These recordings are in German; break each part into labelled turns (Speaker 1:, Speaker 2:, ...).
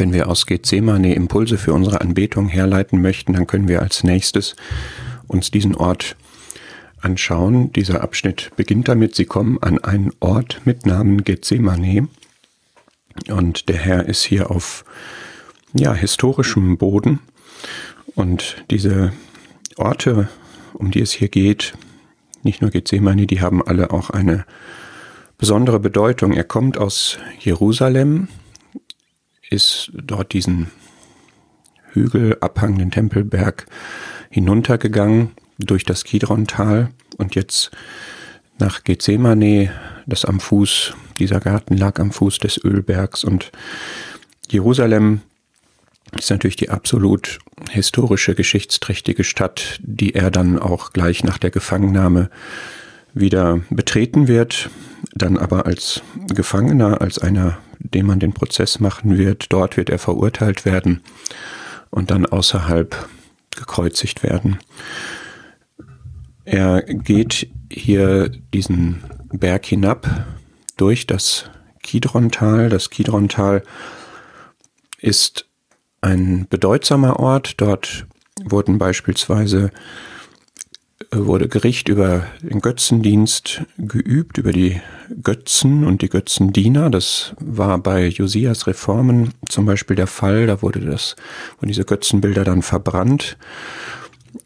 Speaker 1: Wenn wir aus Gethsemane Impulse für unsere Anbetung herleiten möchten, dann können wir als nächstes uns diesen Ort anschauen. Dieser Abschnitt beginnt damit, sie kommen an einen Ort mit Namen Gethsemane. Und der Herr ist hier auf ja, historischem Boden. Und diese Orte, um die es hier geht, nicht nur Gethsemane, die haben alle auch eine besondere Bedeutung. Er kommt aus Jerusalem, ist dort diesen Hügel, Abhang, den Tempelberg hinuntergegangen durch das Kidron-Tal und jetzt nach Gethsemane, das am Fuß, dieser Garten lag am Fuß des Ölbergs und Jerusalem ist natürlich die absolut historische, geschichtsträchtige Stadt, die er dann auch gleich nach der Gefangennahme wieder betreten wird, dann aber als Gefangener, als einer, dem man den Prozess machen wird. Dort wird er verurteilt werden und dann außerhalb gekreuzigt werden. Er geht hier diesen Berg hinab durch das Kidrontal. Das Kidrontal ist ein bedeutsamer Ort. Dort wurden beispielsweise wurde Gericht über den Götzendienst geübt, über die Götzen und die Götzendiener. Das war bei Josias Reformen zum Beispiel der Fall. Da wurde das, wurden diese Götzenbilder dann verbrannt.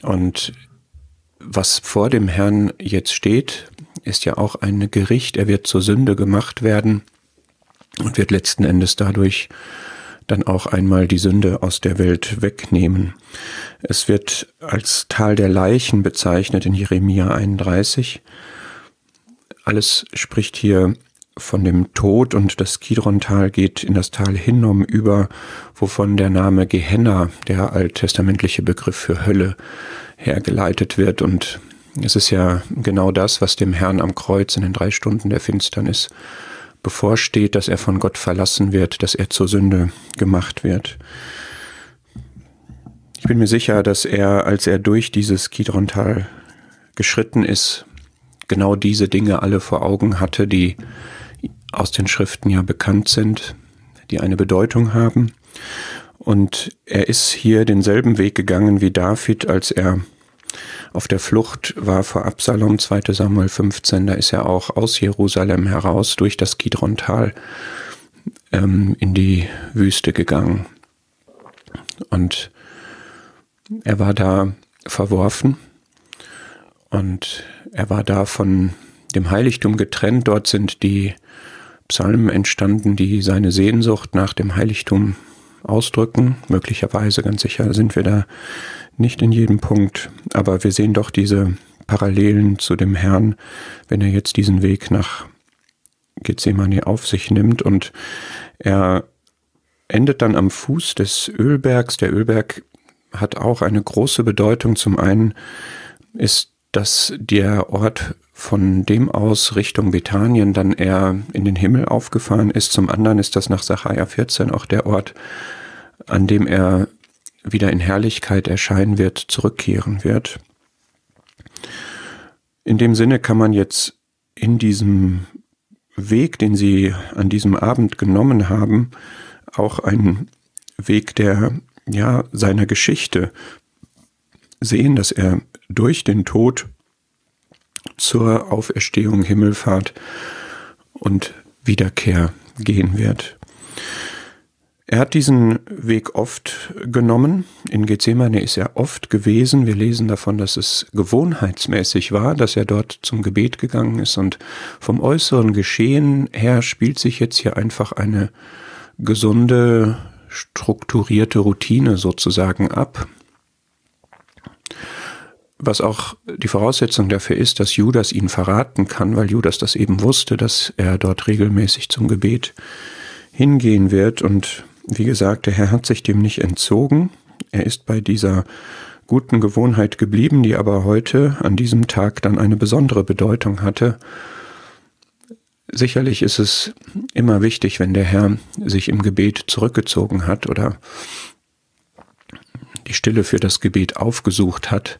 Speaker 1: Und was vor dem Herrn jetzt steht, ist ja auch ein Gericht. Er wird zur Sünde gemacht werden und wird letzten Endes dadurch dann auch einmal die Sünde aus der Welt wegnehmen. Es wird als Tal der Leichen bezeichnet in Jeremia 31. Alles spricht hier von dem Tod und das Kidron-Tal geht in das Tal Hinnom über, wovon der Name Gehenna, der alttestamentliche Begriff für Hölle, hergeleitet wird. Und es ist ja genau das, was dem Herrn am Kreuz in den drei Stunden der Finsternis bevorsteht, dass er von Gott verlassen wird, dass er zur Sünde gemacht wird. Ich bin mir sicher, dass er, als er durch dieses Kidrontal geschritten ist, genau diese Dinge alle vor Augen hatte, die aus den Schriften ja bekannt sind, die eine Bedeutung haben. Und er ist hier denselben Weg gegangen wie David, als er auf der Flucht war vor Absalom, 2 Samuel 15, da ist er auch aus Jerusalem heraus durch das Kidrontal ähm, in die Wüste gegangen. Und er war da verworfen und er war da von dem Heiligtum getrennt. Dort sind die Psalmen entstanden, die seine Sehnsucht nach dem Heiligtum ausdrücken. Möglicherweise, ganz sicher sind wir da nicht in jedem Punkt, aber wir sehen doch diese Parallelen zu dem Herrn, wenn er jetzt diesen Weg nach Gethsemane auf sich nimmt und er endet dann am Fuß des Ölbergs. Der Ölberg hat auch eine große Bedeutung. Zum einen ist das der Ort, von dem aus Richtung Bethanien dann eher in den Himmel aufgefahren ist. Zum anderen ist das nach Sacharja 14 auch der Ort, an dem er wieder in Herrlichkeit erscheinen wird, zurückkehren wird. In dem Sinne kann man jetzt in diesem Weg, den Sie an diesem Abend genommen haben, auch einen Weg der, ja, seiner Geschichte sehen, dass er durch den Tod zur Auferstehung, Himmelfahrt und Wiederkehr gehen wird. Er hat diesen Weg oft genommen. In Gethsemane ist er oft gewesen. Wir lesen davon, dass es gewohnheitsmäßig war, dass er dort zum Gebet gegangen ist. Und vom äußeren Geschehen her spielt sich jetzt hier einfach eine gesunde, strukturierte Routine sozusagen ab. Was auch die Voraussetzung dafür ist, dass Judas ihn verraten kann, weil Judas das eben wusste, dass er dort regelmäßig zum Gebet hingehen wird und wie gesagt, der Herr hat sich dem nicht entzogen. Er ist bei dieser guten Gewohnheit geblieben, die aber heute an diesem Tag dann eine besondere Bedeutung hatte. Sicherlich ist es immer wichtig, wenn der Herr sich im Gebet zurückgezogen hat oder die Stille für das Gebet aufgesucht hat.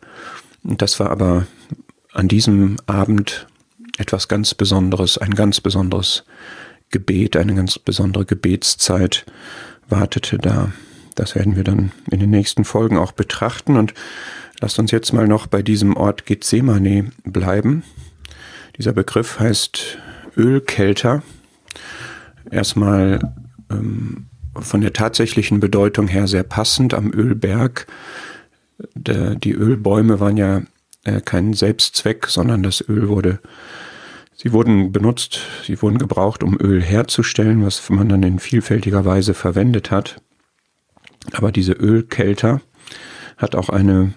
Speaker 1: Das war aber an diesem Abend etwas ganz Besonderes, ein ganz besonderes Gebet, eine ganz besondere Gebetszeit, wartete da. Das werden wir dann in den nächsten Folgen auch betrachten und lasst uns jetzt mal noch bei diesem Ort Gethsemane bleiben. Dieser Begriff heißt Ölkelter. Erstmal ähm, von der tatsächlichen Bedeutung her sehr passend am Ölberg. Der, die Ölbäume waren ja äh, kein Selbstzweck, sondern das Öl wurde, sie wurden benutzt, sie wurden gebraucht, um Öl herzustellen, was man dann in vielfältiger Weise verwendet hat. Aber diese Ölkelter hat auch eine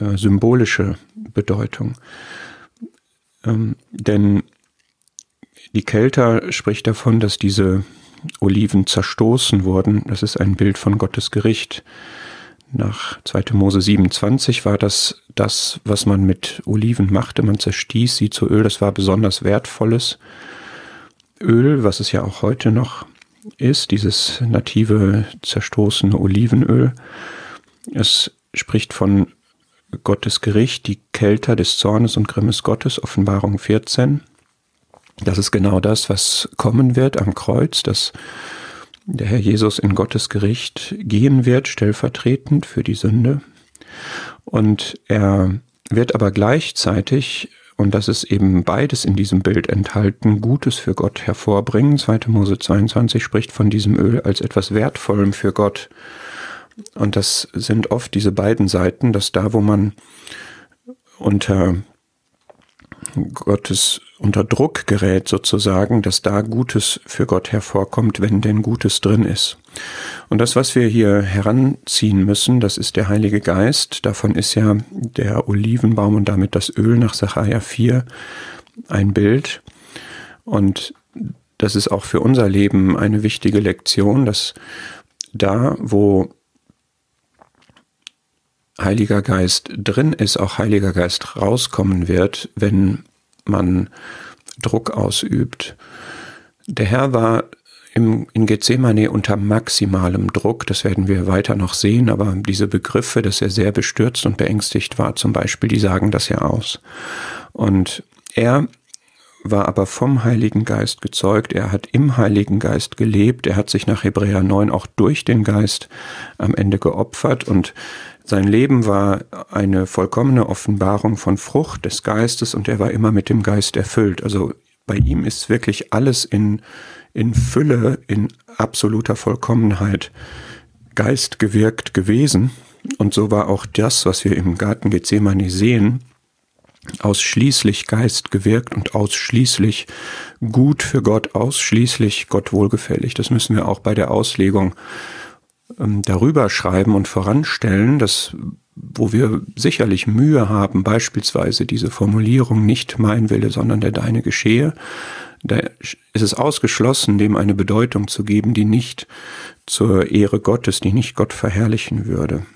Speaker 1: äh, symbolische Bedeutung. Ähm, denn die Kelter spricht davon, dass diese Oliven zerstoßen wurden. Das ist ein Bild von Gottes Gericht. Nach 2. Mose 27 war das das, was man mit Oliven machte. Man zerstieß sie zu Öl. Das war besonders wertvolles Öl, was es ja auch heute noch ist, dieses native zerstoßene Olivenöl. Es spricht von Gottes Gericht, die Kälter des Zornes und Grimmes Gottes, Offenbarung 14. Das ist genau das, was kommen wird am Kreuz, dass der Herr Jesus in Gottes Gericht gehen wird, stellvertretend für die Sünde. Und er wird aber gleichzeitig, und das ist eben beides in diesem Bild enthalten, Gutes für Gott hervorbringen. 2. Mose 22 spricht von diesem Öl als etwas Wertvollem für Gott. Und das sind oft diese beiden Seiten, dass da, wo man unter Gottes unter Druck gerät sozusagen, dass da Gutes für Gott hervorkommt, wenn denn Gutes drin ist. Und das, was wir hier heranziehen müssen, das ist der Heilige Geist. Davon ist ja der Olivenbaum und damit das Öl nach Sacharja 4 ein Bild. Und das ist auch für unser Leben eine wichtige Lektion, dass da, wo Heiliger Geist drin ist, auch Heiliger Geist rauskommen wird, wenn man Druck ausübt. Der Herr war im, in Gethsemane unter maximalem Druck, das werden wir weiter noch sehen, aber diese Begriffe, dass er sehr bestürzt und beängstigt war zum Beispiel, die sagen das ja aus. Und er war aber vom Heiligen Geist gezeugt, er hat im Heiligen Geist gelebt, er hat sich nach Hebräer 9 auch durch den Geist am Ende geopfert und sein Leben war eine vollkommene Offenbarung von Frucht des Geistes und er war immer mit dem Geist erfüllt. Also bei ihm ist wirklich alles in, in Fülle, in absoluter Vollkommenheit Geist gewirkt gewesen. Und so war auch das, was wir im Garten Gethsemane sehen, ausschließlich Geist gewirkt und ausschließlich gut für Gott, ausschließlich Gott wohlgefällig. Das müssen wir auch bei der Auslegung ähm, darüber schreiben und voranstellen, dass wo wir sicherlich Mühe haben, beispielsweise diese Formulierung nicht mein Wille, sondern der deine geschehe, da ist es ausgeschlossen, dem eine Bedeutung zu geben, die nicht zur Ehre Gottes, die nicht Gott verherrlichen würde.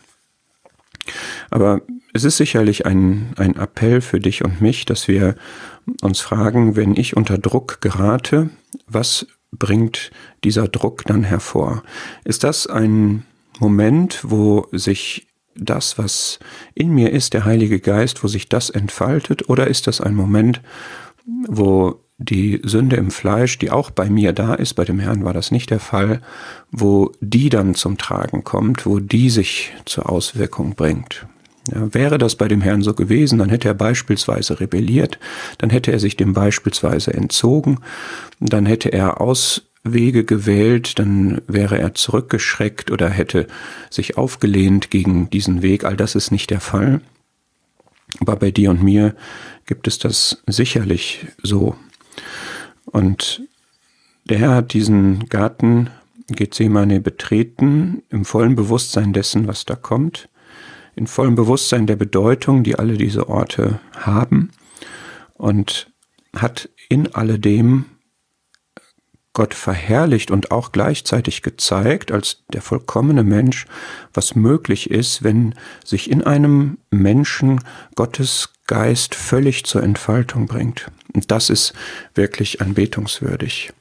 Speaker 1: Aber es ist sicherlich ein, ein Appell für dich und mich, dass wir uns fragen, wenn ich unter Druck gerate, was bringt dieser Druck dann hervor? Ist das ein Moment, wo sich das, was in mir ist, der Heilige Geist, wo sich das entfaltet? Oder ist das ein Moment, wo die Sünde im Fleisch, die auch bei mir da ist, bei dem Herrn war das nicht der Fall, wo die dann zum Tragen kommt, wo die sich zur Auswirkung bringt? Ja, wäre das bei dem Herrn so gewesen, dann hätte er beispielsweise rebelliert, dann hätte er sich dem beispielsweise entzogen, dann hätte er Auswege gewählt, dann wäre er zurückgeschreckt oder hätte sich aufgelehnt gegen diesen Weg. All das ist nicht der Fall. Aber bei dir und mir gibt es das sicherlich so. Und der Herr hat diesen Garten Gethsemane betreten, im vollen Bewusstsein dessen, was da kommt in vollem Bewusstsein der Bedeutung, die alle diese Orte haben und hat in alledem Gott verherrlicht und auch gleichzeitig gezeigt als der vollkommene Mensch, was möglich ist, wenn sich in einem Menschen Gottes Geist völlig zur Entfaltung bringt. Und das ist wirklich anbetungswürdig.